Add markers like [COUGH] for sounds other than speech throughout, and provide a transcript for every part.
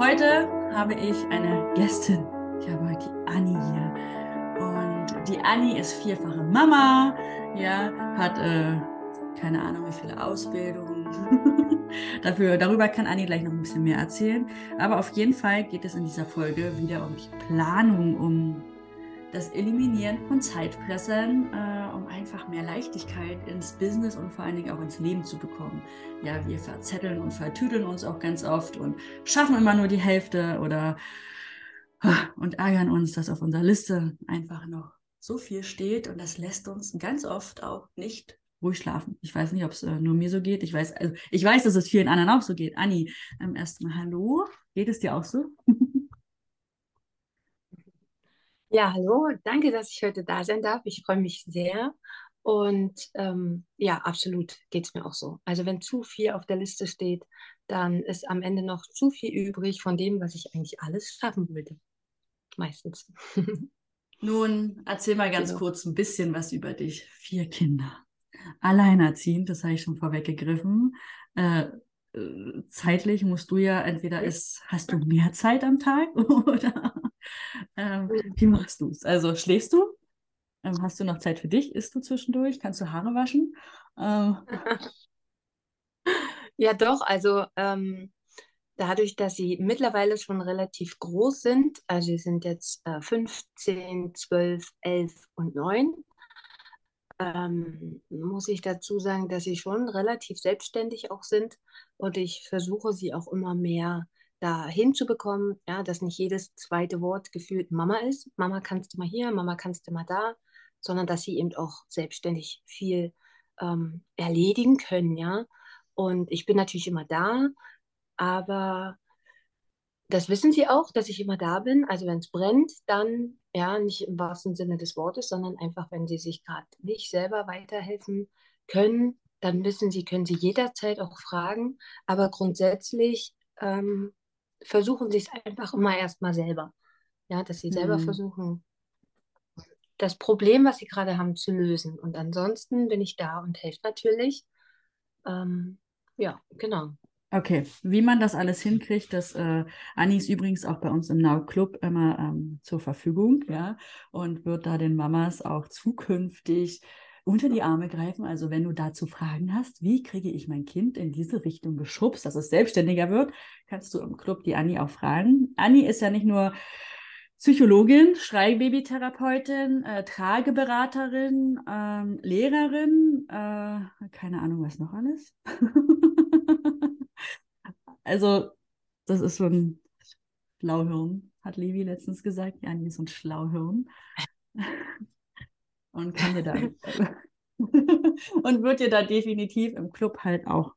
Heute habe ich eine Gästin. Ich habe heute die Anni hier. Und die Anni ist vierfache Mama, ja, hat äh, keine Ahnung, wie viele Ausbildungen. [LAUGHS] Dafür, darüber kann Anni gleich noch ein bisschen mehr erzählen. Aber auf jeden Fall geht es in dieser Folge wieder um die Planung, um das Eliminieren von Zeitfressern, äh, um einfach mehr Leichtigkeit ins Business und vor allen Dingen auch ins Leben zu bekommen. Ja, wir verzetteln und vertüdeln uns auch ganz oft und schaffen immer nur die Hälfte oder und ärgern uns, dass auf unserer Liste einfach noch so viel steht und das lässt uns ganz oft auch nicht ruhig schlafen. Ich weiß nicht, ob es äh, nur mir so geht. Ich weiß, also ich weiß, dass es vielen anderen auch so geht. Anni, ähm, erstmal hallo. Geht es dir auch so? [LAUGHS] Ja, hallo, danke, dass ich heute da sein darf. Ich freue mich sehr. Und ähm, ja, absolut geht es mir auch so. Also wenn zu viel auf der Liste steht, dann ist am Ende noch zu viel übrig von dem, was ich eigentlich alles schaffen wollte. Meistens. [LAUGHS] Nun, erzähl mal ganz genau. kurz ein bisschen was über dich. Vier Kinder. Alleinerziehend, das habe ich schon vorweggegriffen. Äh, äh zeitlich musst du ja entweder ist, hast du mehr Zeit am Tag [LAUGHS] oder ähm, wie machst du es? Also schläfst du? Ähm, hast du noch Zeit für dich? Isst du zwischendurch? Kannst du Haare waschen? Ähm. [LAUGHS] Ja, doch. Also ähm, dadurch, dass sie mittlerweile schon relativ groß sind, also sie sind jetzt äh, 15, 12, 11 und 9, ähm, muss ich dazu sagen, dass sie schon relativ selbstständig auch sind und ich versuche sie auch immer mehr da hinzubekommen, ja, dass nicht jedes zweite Wort gefühlt Mama ist. Mama kannst du mal hier, Mama kannst du mal da, sondern dass sie eben auch selbstständig viel ähm, erledigen können, ja. Und ich bin natürlich immer da, aber das wissen sie auch, dass ich immer da bin. Also wenn es brennt, dann ja, nicht im wahrsten Sinne des Wortes, sondern einfach, wenn sie sich gerade nicht selber weiterhelfen können, dann wissen sie, können sie jederzeit auch fragen. Aber grundsätzlich ähm, versuchen sie es einfach immer erstmal selber. Ja, dass sie selber mhm. versuchen, das Problem, was sie gerade haben, zu lösen. Und ansonsten bin ich da und helfe natürlich. Ähm, ja, genau. Okay, wie man das alles hinkriegt, das äh, Anni ist übrigens auch bei uns im Now Club immer ähm, zur Verfügung, ja, und wird da den Mamas auch zukünftig unter die Arme greifen. Also wenn du dazu Fragen hast, wie kriege ich mein Kind in diese Richtung geschubst, dass es selbstständiger wird, kannst du im Club die Anni auch fragen. Anni ist ja nicht nur Psychologin, Schreibabytherapeutin, äh, Trageberaterin, ähm, Lehrerin, äh, keine Ahnung, was noch alles. [LAUGHS] also, das ist so ein Schlauhirn, hat Levi letztens gesagt. Ja, ist so ein Schlauhirn. [LAUGHS] Und kann dir da [LAUGHS] und wird dir da definitiv im Club halt auch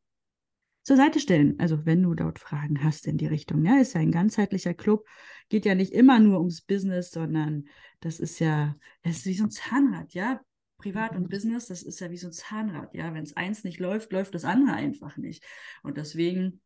zur Seite stellen. Also wenn du dort Fragen hast in die Richtung. Ja, ist ja ein ganzheitlicher Club. Geht ja nicht immer nur ums Business, sondern das ist ja, das ist wie so ein Zahnrad, ja. Privat und Business, das ist ja wie so ein Zahnrad, ja. Wenn es eins nicht läuft, läuft das andere einfach nicht. Und deswegen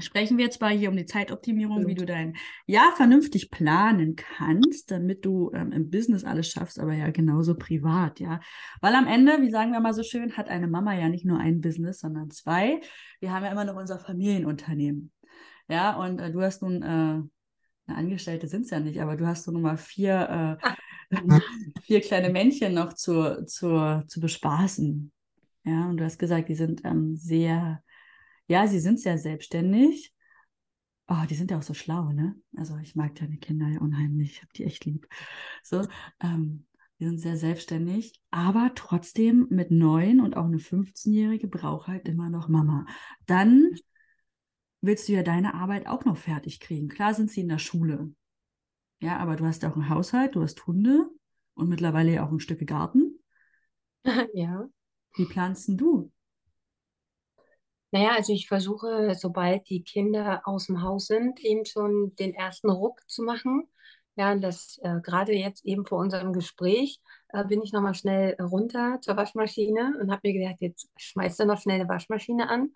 sprechen wir jetzt mal hier um die Zeitoptimierung, wie du dein Jahr vernünftig planen kannst, damit du ähm, im Business alles schaffst, aber ja genauso privat, ja. Weil am Ende, wie sagen wir mal so schön, hat eine Mama ja nicht nur ein Business, sondern zwei. Wir haben ja immer noch unser Familienunternehmen. Ja, und äh, du hast nun, äh, eine Angestellte sind es ja nicht, aber du hast nun mal vier, äh, [LAUGHS] vier kleine Männchen noch zu, zu, zu bespaßen. Ja, und du hast gesagt, die sind ähm, sehr ja, sie sind sehr selbstständig. Oh, die sind ja auch so schlau, ne? Also ich mag deine Kinder ja unheimlich. Ich habe die echt lieb. So, ähm, die sind sehr selbstständig, aber trotzdem mit neun und auch eine 15-Jährige braucht halt immer noch Mama. Dann willst du ja deine Arbeit auch noch fertig kriegen. Klar sind sie in der Schule. Ja, aber du hast auch einen Haushalt, du hast Hunde und mittlerweile ja auch ein Stück Garten. [LAUGHS] Ja. Wie planst du? Naja, also ich versuche, sobald die Kinder aus dem Haus sind, eben schon den ersten Ruck zu machen. Ja, das äh, gerade jetzt eben vor unserem Gespräch äh, bin ich nochmal schnell runter zur Waschmaschine und habe mir gedacht, jetzt schmeißt du noch schnell eine Waschmaschine an,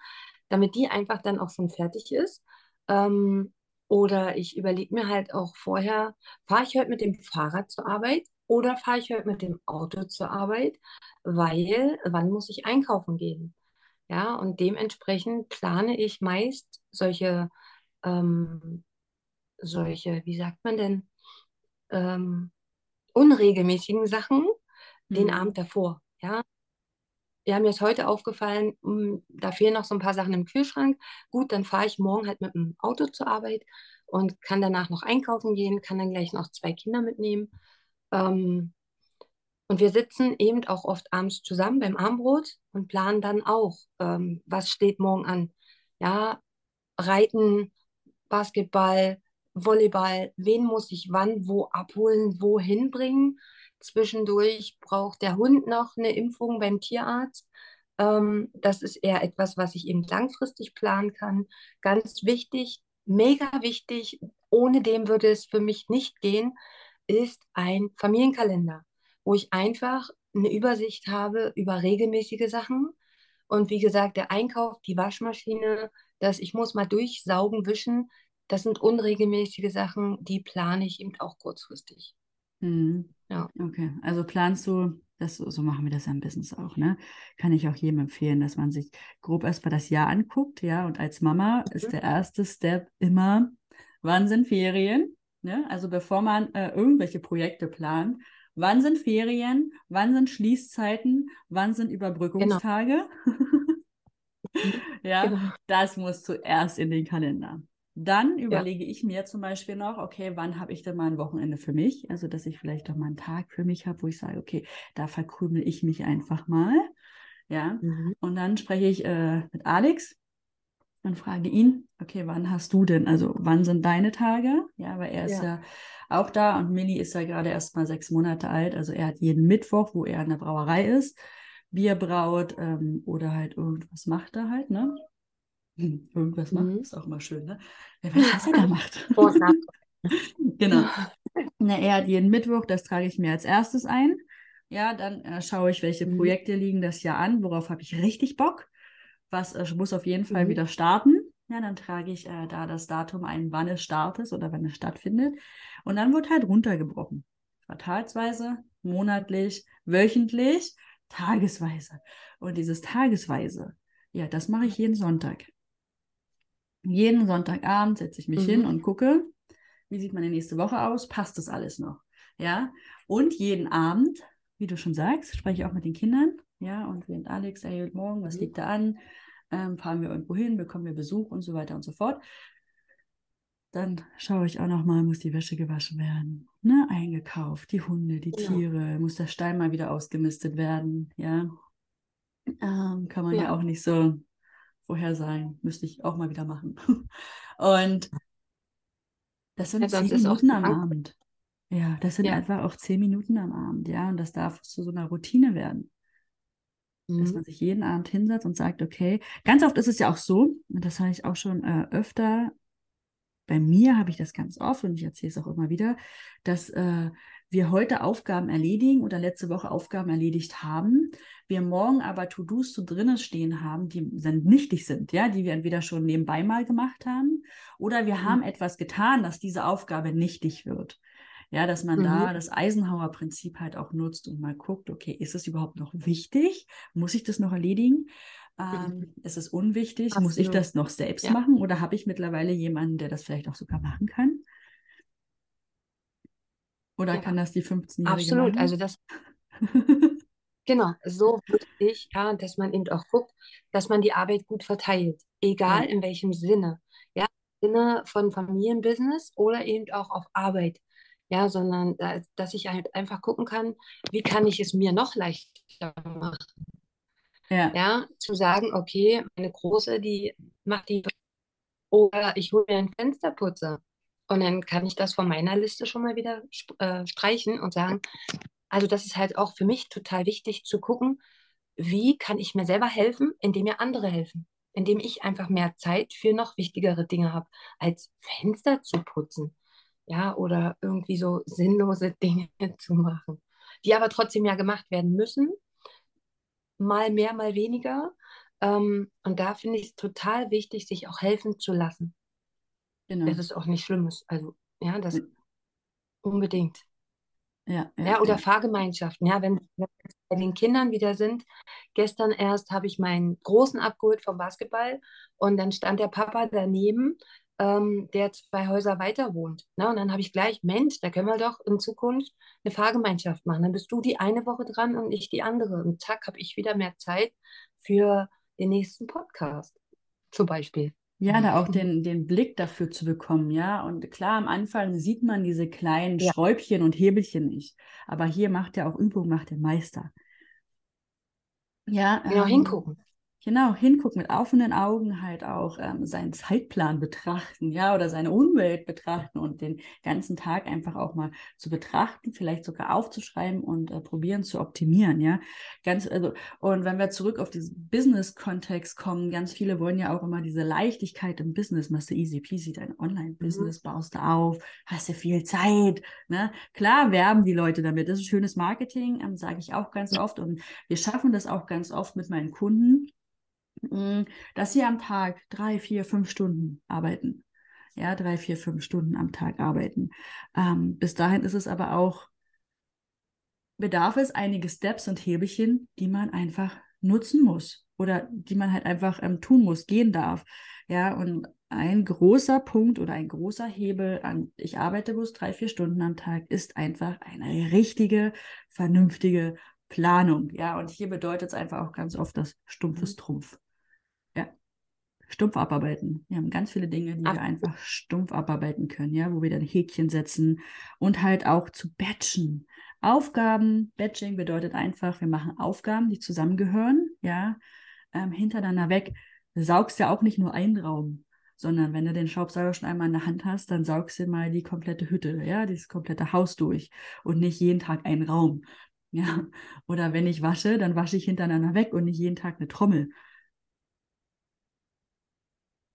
damit die einfach dann auch schon fertig ist. Ähm, oder ich überlege mir halt auch vorher, fahre ich heute mit dem Fahrrad zur Arbeit oder fahre ich heute mit dem Auto zur Arbeit, weil wann muss ich einkaufen gehen? Ja, und dementsprechend plane ich meist solche ähm, solche, wie sagt man denn, ähm, unregelmäßigen Sachen den Mhm. Abend davor. Ja, ja, mir ist heute aufgefallen, mh, da fehlen noch so ein paar Sachen im Kühlschrank. Gut, dann fahre ich morgen halt mit dem Auto zur Arbeit und kann danach noch einkaufen gehen, kann dann gleich noch zwei Kinder mitnehmen. Ähm, und wir sitzen eben auch oft abends zusammen beim Abendbrot und planen dann auch, ähm, was steht morgen an. Ja, Reiten, Basketball, Volleyball, wen muss ich wann wo abholen, wohin bringen. Zwischendurch braucht der Hund noch eine Impfung beim Tierarzt. Ähm, das ist eher etwas, was ich eben langfristig planen kann. Ganz wichtig, mega wichtig, ohne dem würde es für mich nicht gehen, ist ein Familienkalender, wo ich einfach eine Übersicht habe über regelmäßige Sachen. Und wie gesagt, der Einkauf, die Waschmaschine, das ich muss mal durchsaugen, wischen, das sind unregelmäßige Sachen, die plane ich eben auch kurzfristig. Mhm. Ja. Okay, also planst du, das, so machen wir das ja im Business auch, ne? Kann ich auch jedem empfehlen, dass man sich grob erstmal das Jahr anguckt, ja, und als Mama ist der erste Step immer, wann sind Ferien? Ne? Also bevor man äh, irgendwelche Projekte plant, wann sind Ferien, wann sind Schließzeiten, wann sind Überbrückungstage? [LAUGHS] ja, Genau. das muss zuerst in den Kalender. Dann überlege ich mir zum Beispiel noch, okay, wann habe ich denn mal ein Wochenende für mich? Also, dass ich vielleicht doch mal einen Tag für mich habe, wo ich sage, okay, da verkrümel ich mich einfach mal. Ja, Mhm. und dann spreche ich äh, mit Alex und frage ihn, okay, wann hast du denn, also wann sind deine Tage? Ja, weil er ist Ja. ja auch da und Millie ist ja gerade erst mal sechs Monate alt. Also er hat jeden Mittwoch, wo er in der Brauerei ist, Bier braut ähm, oder halt irgendwas macht er halt, ne? Hm, [LAUGHS] Irgendwas macht, Mhm. ist auch immer schön, ne? Wer weiß, was er da macht. [LAUGHS] [LAUGHS] Genau. Na, er hat jeden Mittwoch, das trage ich mir als erstes ein. Ja, dann äh, schaue ich, welche Mhm. Projekte liegen das Jahr an, worauf habe ich richtig Bock. Was äh, muss auf jeden Fall Mhm. wieder starten. Ja, dann trage ich äh, da das Datum ein, wann es startet oder wann es stattfindet. Und dann wird halt runtergebrochen. Quartalsweise, monatlich, wöchentlich, tagesweise. Und dieses tagesweise, ja, das mache ich jeden Sonntag. Jeden Sonntagabend setze ich mich Mhm. hin und gucke, wie sieht meine nächste Woche aus? Passt das alles noch? Ja. Und jeden Abend, wie du schon sagst, spreche ich auch mit den Kindern. Ja. Und während Alex, ey, heute Morgen, was Mhm. liegt da an? Ähm, fahren wir irgendwo hin, bekommen wir Besuch und so weiter und so fort. Dann schaue ich auch noch mal, muss die Wäsche gewaschen werden, ne? Eingekauft, die Hunde, die Genau. Tiere, muss der Stein mal wieder ausgemistet werden, ja. Ähm, kann man ja. Ja. auch nicht so vorhersagen, müsste ich auch mal wieder machen. [LAUGHS] Und das sind Ja, zehn Minuten am Abend. Ja, das sind Ja. einfach auch zehn Minuten am Abend, ja. Und das darf zu so einer Routine werden dass Mhm. man sich jeden Abend hinsetzt und sagt, okay, ganz oft ist es ja auch so, und das habe ich auch schon äh, öfter, bei mir habe ich das ganz oft und ich erzähle es auch immer wieder, dass äh, wir heute Aufgaben erledigen oder letzte Woche Aufgaben erledigt haben, wir morgen aber To-Dos so drinnen stehen haben, die dann nichtig sind, ja, die wir entweder schon nebenbei mal gemacht haben oder wir Mhm. haben etwas getan, dass diese Aufgabe nichtig wird. Ja, dass man Mhm. da das Eisenhower-Prinzip halt auch nutzt und mal guckt, okay, ist es überhaupt noch wichtig? Muss ich das noch erledigen? Ähm, ist es unwichtig? Muss ich Absolut. das noch selbst Ja. machen? Oder habe ich mittlerweile jemanden, der das vielleicht auch sogar machen kann? Oder Ja. kann das die 15-Jährige Absolut. machen? Also das, [LAUGHS] genau, so wichtig, ja, dass man eben auch guckt, dass man die Arbeit gut verteilt. Egal Ja. in welchem Sinne. Ja, im Sinne von Familienbusiness oder eben auch auf Arbeit. Ja, sondern da, dass ich halt einfach gucken kann, wie kann ich es mir noch leichter machen. ja, Ja, zu sagen, okay, meine Große, die macht die, oder ich hole mir einen Fensterputzer. Und dann kann ich das von meiner Liste schon mal wieder äh, streichen und sagen, also das ist halt auch für mich total wichtig zu gucken, wie kann ich mir selber helfen, indem mir andere helfen. Indem ich einfach mehr Zeit für noch wichtigere Dinge habe, als Fenster zu putzen. Ja, oder irgendwie so sinnlose [LAUGHS] Dinge zu machen, die aber trotzdem ja gemacht werden müssen, mal mehr, mal weniger. Ähm, und da finde ich es total wichtig, sich auch helfen zu lassen. genau. Das ist auch nicht Schlimmes. Also, ja, das Ja. unbedingt. Ja, ja, Ja, oder ja. Fahrgemeinschaften. Ja, wenn wir jetzt bei den Kindern wieder sind. Gestern erst habe ich meinen Großen abgeholt vom Basketball und dann stand der Papa daneben ähm, der zwei Häuser weiter wohnt. Na, und dann habe ich gleich, Mensch, da können wir doch in Zukunft eine Fahrgemeinschaft machen. Dann bist du die eine Woche dran und ich die andere. Und zack, habe ich wieder mehr Zeit für den nächsten Podcast, zum Beispiel. Ja, da auch den, den Blick dafür zu bekommen, ja. Und klar, am Anfang sieht man diese kleinen Ja. Schräubchen und Hebelchen nicht. Aber hier macht ja auch Übung, macht der Meister. Ja, Genau, ähm, hingucken. Genau, hingucken mit offenen Augen halt auch ähm, seinen Zeitplan betrachten, ja, oder seine Umwelt betrachten und den ganzen Tag einfach auch mal zu betrachten, vielleicht sogar aufzuschreiben und äh, probieren zu optimieren, ja. Ganz, also, und wenn wir zurück auf diesen Business-Kontext kommen, ganz viele wollen ja auch immer diese Leichtigkeit im Business, machst du easy peasy dein Online-Business, baust du auf, hast du viel Zeit, ne? Klar werben die Leute damit, das ist schönes Marketing, ähm, sage ich auch ganz oft und wir schaffen das auch ganz oft mit meinen Kunden dass sie am Tag drei, vier, fünf Stunden arbeiten. Ja, drei, vier, fünf Stunden am Tag arbeiten. Ähm, bis dahin ist es aber auch, bedarf es einige Steps und Hebelchen, die man einfach nutzen muss oder die man halt einfach ähm, tun muss, gehen darf. Ja, und ein großer Punkt oder ein großer Hebel an, ich arbeite bloß drei, vier Stunden am Tag, ist einfach eine richtige, vernünftige Planung. Ja, und hier bedeutet es einfach auch ganz oft das stumpfes Trumpf. Stumpf abarbeiten. Wir haben ganz viele Dinge, die Ab- wir einfach stumpf abarbeiten können, ja, wo wir dann Häkchen setzen und halt auch zu batchen. Aufgaben, Batching bedeutet einfach, wir machen Aufgaben, die zusammengehören, ja, ähm, hintereinander weg. Du saugst ja auch nicht nur einen Raum, sondern wenn du den Staubsauger schon einmal in der Hand hast, dann saugst du mal die komplette Hütte, ja, dieses komplette Haus durch und nicht jeden Tag einen Raum. Ja, oder wenn ich wasche, dann wasche ich hintereinander weg und nicht jeden Tag eine Trommel.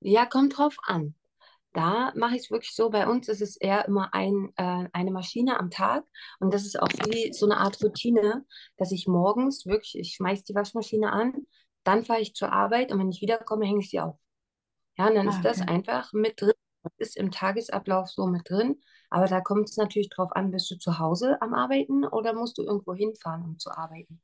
Ja, kommt drauf an. Da mache ich es wirklich so. Bei uns ist es eher immer ein, äh, eine Maschine am Tag. Und das ist auch wie so eine Art Routine, dass ich morgens wirklich, ich schmeiß die Waschmaschine an, dann fahre ich zur Arbeit und wenn ich wiederkomme, hänge ich sie auf. Ja, und dann Ah, ist das okay. einfach mit drin. Das ist im Tagesablauf so mit drin. Aber da kommt es natürlich drauf an, bist du zu Hause am Arbeiten oder musst du irgendwo hinfahren, um zu arbeiten.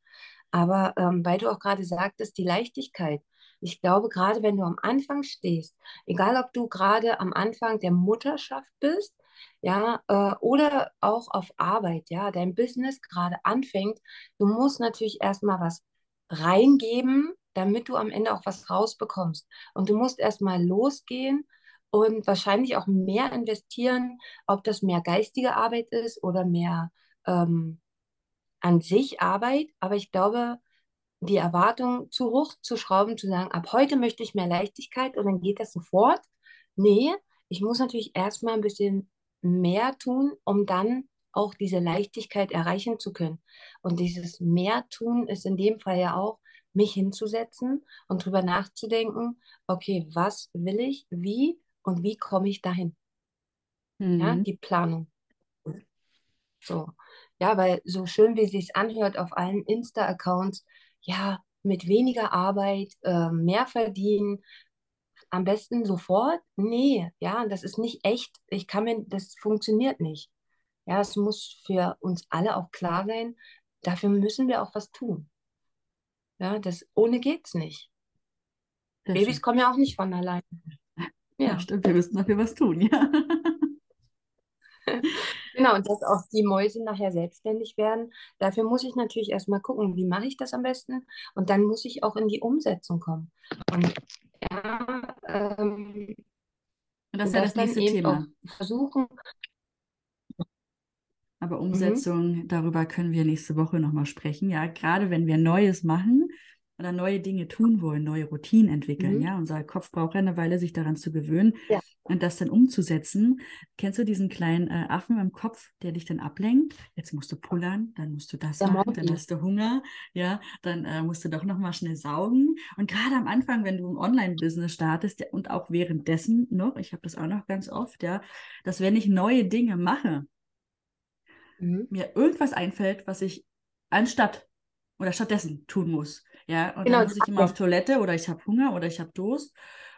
Aber ähm, weil du auch gerade sagtest, die Leichtigkeit. Ich glaube, gerade wenn du am Anfang stehst, egal ob du gerade am Anfang der Mutterschaft bist, ja, äh, oder auch auf Arbeit, ja, dein Business gerade anfängt, du musst natürlich erstmal was reingeben, damit du am Ende auch was rausbekommst. Und du musst erstmal losgehen und wahrscheinlich auch mehr investieren, ob das mehr geistige Arbeit ist oder mehr ähm, an sich Arbeit. Aber ich glaube, die Erwartung zu hoch zu schrauben, zu sagen, ab heute möchte ich mehr Leichtigkeit und dann geht das sofort. Nee, ich muss natürlich erstmal ein bisschen mehr tun, um dann auch diese Leichtigkeit erreichen zu können. Und dieses mehr tun ist in dem Fall ja auch, mich hinzusetzen und drüber nachzudenken, okay, was will ich, wie und wie komme ich dahin? Ja, Mhm. die Planung. So. Ja, weil so schön wie es sich anhört auf allen Insta-Accounts, ja, mit weniger Arbeit, äh, mehr verdienen, am besten sofort. Nee, ja, das ist nicht echt. Ich kann mir, das funktioniert nicht. Ja, es muss für uns alle auch klar sein, dafür müssen wir auch was tun. Ja, das ohne geht's nicht. Sehr Babys schön. kommen ja auch nicht von allein. Ja, Ja, stimmt, wir müssen dafür was tun, [LAUGHS] ja. Genau. Und dass auch die Mäuse nachher selbstständig werden, dafür muss ich natürlich erstmal gucken, wie mache ich das am besten? Und dann muss ich auch in die Umsetzung kommen. Und ja, ähm, Und das ist ja das nächste Thema. versuchen. Aber Mhm. Umsetzung, darüber können wir nächste Woche nochmal sprechen. Ja, gerade wenn wir Neues machen oder neue Dinge tun wollen, neue Routinen entwickeln. Mhm. Ja, unser Kopf braucht ja eine Weile, sich daran zu gewöhnen Ja. Und das dann umzusetzen. Kennst du diesen kleinen äh, Affen im Kopf, der dich dann ablenkt? Jetzt musst du pullern, dann musst du das Der machen, dann hast du Hunger, ja, dann äh, musst du doch nochmal schnell saugen. Und gerade am Anfang, wenn du ein Online-Business startest ja, und auch währenddessen noch, ich habe das auch noch ganz oft, ja, dass wenn ich neue Dinge mache, Mhm. mir irgendwas einfällt, was ich anstatt oder stattdessen tun muss. Ja, und Genau, dann muss ich immer auf Toilette oder ich habe Hunger oder ich habe Durst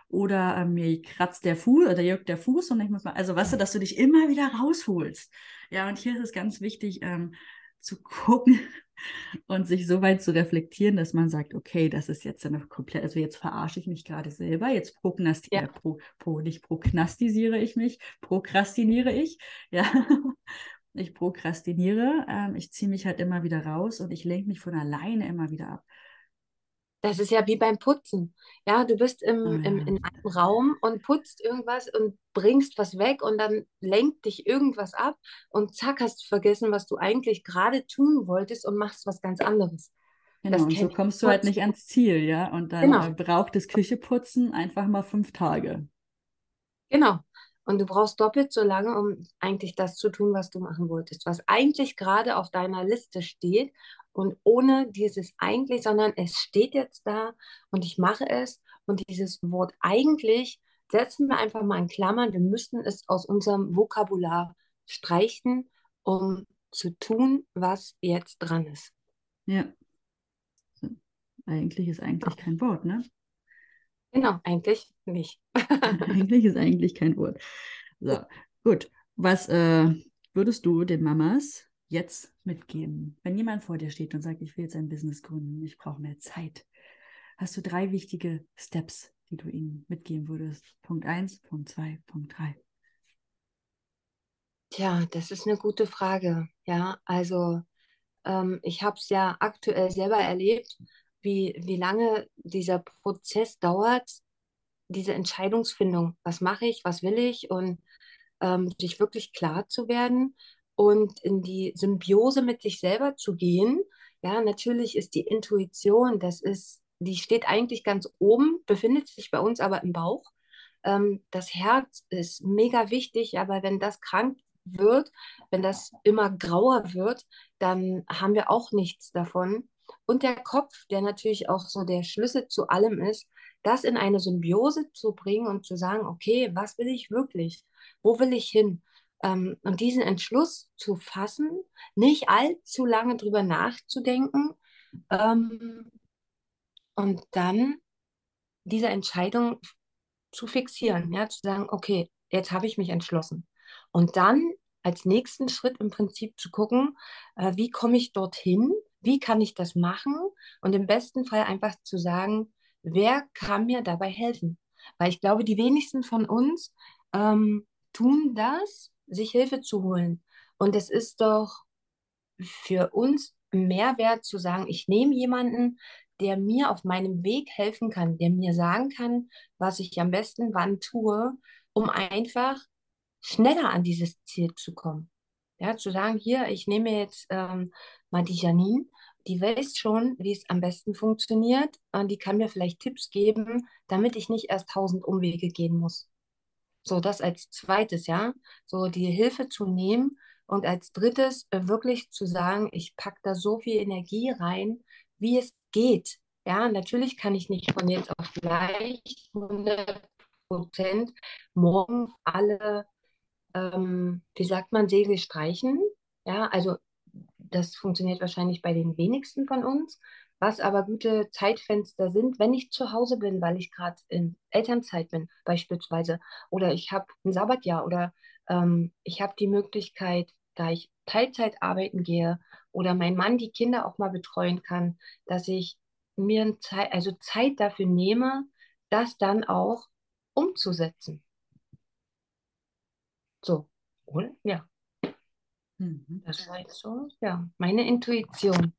oder äh, mir kratzt der Fuß oder juckt der Fuß und ich muss mal, also weißt du, dass du dich immer wieder rausholst. Ja, und hier ist es ganz wichtig ähm, zu gucken, [LAUGHS] und sich so weit zu reflektieren, dass man sagt, okay, das ist jetzt eine komplett, also jetzt verarsche ich mich gerade selber, jetzt prognostiziere, ja. pro, pro, nicht prognostiziere ich mich, prokrastiniere ich, [LAUGHS] ja. Ich prokrastiniere, ähm, ich ziehe mich halt immer wieder raus und ich lenke mich von alleine immer wieder ab. Das ist ja wie beim Putzen. Ja, du bist im, ja. im, in einem Raum und putzt irgendwas und bringst was weg und dann lenkt dich irgendwas ab und zack, hast du vergessen, was du eigentlich gerade tun wolltest und machst was ganz anderes. Genau, und so kommst du halt nicht ans Ziel, ja. Und dann genau. Äh, braucht das Kücheputzen einfach mal fünf Tage. Genau. Und du brauchst doppelt so lange, um eigentlich das zu tun, was du machen wolltest, was eigentlich gerade auf deiner Liste steht und ohne dieses eigentlich, sondern es steht jetzt da und ich mache es. Und dieses Wort eigentlich setzen wir einfach mal in Klammern. Wir müssten es aus unserem Vokabular streichen, um zu tun, was jetzt dran ist. Ja. Eigentlich ist eigentlich kein Wort, ne? Genau, eigentlich nicht. [LAUGHS] [LAUGHS] eigentlich ist eigentlich kein Wort. So, gut. Was äh, würdest du den Mamas jetzt mitgeben? Wenn jemand vor dir steht und sagt, ich will jetzt ein Business gründen, ich brauche mehr Zeit, hast du drei wichtige Steps, die du ihnen mitgeben würdest? Punkt 1, Punkt 2, Punkt 3. Tja, das ist eine gute Frage. Ja, also ähm, ich habe es ja aktuell selber erlebt, wie, wie lange dieser Prozess dauert, diese Entscheidungsfindung. Was mache ich, was will ich und ähm, sich wirklich klar zu werden und in die Symbiose mit sich selber zu gehen. Ja, natürlich ist die Intuition, das ist, die steht eigentlich ganz oben, befindet sich bei uns aber im Bauch. Ähm, das Herz ist mega wichtig, aber wenn das krank wird, wenn das immer grauer wird, dann haben wir auch nichts davon. Und der Kopf, der natürlich auch so der Schlüssel zu allem ist, das in eine Symbiose zu bringen und zu sagen, okay, was will ich wirklich? Wo will ich hin? Ähm, und diesen Entschluss zu fassen, nicht allzu lange drüber nachzudenken ähm, und dann diese Entscheidung zu fixieren, ja, zu sagen, okay, jetzt habe ich mich entschlossen. Und dann als nächsten Schritt im Prinzip zu gucken, äh, wie komme ich dorthin, wie kann ich das machen und im besten Fall einfach zu sagen, wer kann mir dabei helfen? Weil ich glaube, die wenigsten von uns ähm, tun das, sich Hilfe zu holen. Und es ist doch für uns Mehrwert zu sagen, ich nehme jemanden, der mir auf meinem Weg helfen kann, der mir sagen kann, was ich am besten wann tue, um einfach schneller an dieses Ziel zu kommen. Ja, zu sagen, hier, ich nehme jetzt ähm, mal die Janine, die weiß schon, wie es am besten funktioniert und die kann mir vielleicht Tipps geben, damit ich nicht erst tausend Umwege gehen muss. So, das als zweites, ja, so die Hilfe zu nehmen und als drittes äh, wirklich zu sagen, ich packe da so viel Energie rein, wie es geht. Ja, natürlich kann ich nicht von jetzt auf gleich 100 Prozent morgen alle, ähm, wie sagt man, Segel streichen. Ja, also das funktioniert wahrscheinlich bei den wenigsten von uns was aber gute Zeitfenster sind, wenn ich zu Hause bin, weil ich gerade in Elternzeit bin beispielsweise oder ich habe ein Sabbatjahr oder ähm, ich habe die Möglichkeit, da ich Teilzeit arbeiten gehe oder mein Mann die Kinder auch mal betreuen kann, dass ich mir Zeit, also Zeit dafür nehme, das dann auch umzusetzen. So, oder? Ja. Mhm. Das war jetzt so, ja, meine Intuition.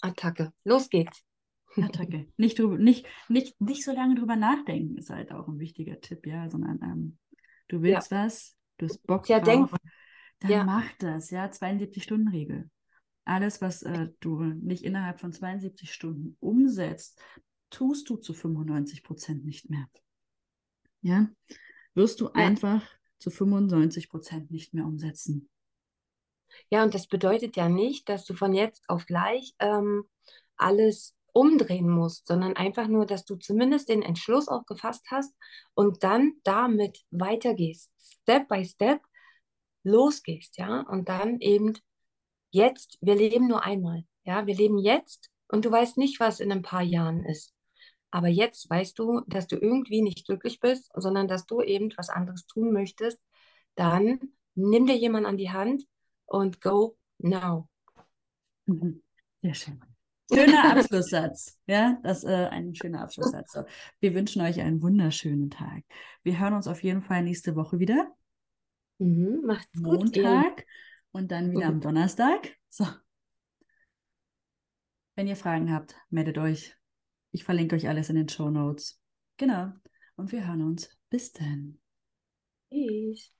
Attacke. Los geht's. Attacke. Nicht, drüber, nicht, nicht, nicht so lange drüber nachdenken ist halt auch ein wichtiger Tipp, ja, sondern ähm, du willst ja. was, du hast Bock ja, drauf, denk, dann ja. mach das, ja, 72-Stunden-Regel. Alles, was äh, du nicht innerhalb von 72 Stunden umsetzt, tust du zu 95 Prozent nicht mehr. Ja, wirst du einfach zu 95 Prozent nicht mehr umsetzen. Ja, und das bedeutet ja nicht, dass du von jetzt auf gleich ähm, alles umdrehen musst, sondern einfach nur, dass du zumindest den Entschluss auch gefasst hast und dann damit weitergehst, Step by Step losgehst, ja, und dann eben jetzt, wir leben nur einmal, ja, wir leben jetzt und du weißt nicht, was in ein paar Jahren ist. Aber jetzt weißt du, dass du irgendwie nicht glücklich bist, sondern dass du eben was anderes tun möchtest, dann nimm dir jemand an die Hand, und go now. Mhm. Sehr schön. Schöner Abschlusssatz. Ja, das ist äh, ein schöner Abschlusssatz. So, wir wünschen euch einen wunderschönen Tag. Wir hören uns auf jeden Fall nächste Woche wieder. Mhm, macht's gut. Montag und dann wieder am Mhm. Donnerstag. So. Wenn ihr Fragen habt, meldet euch. Ich verlinke euch alles in den Show Notes. Genau. Und wir hören uns. Bis dann. Tschüss.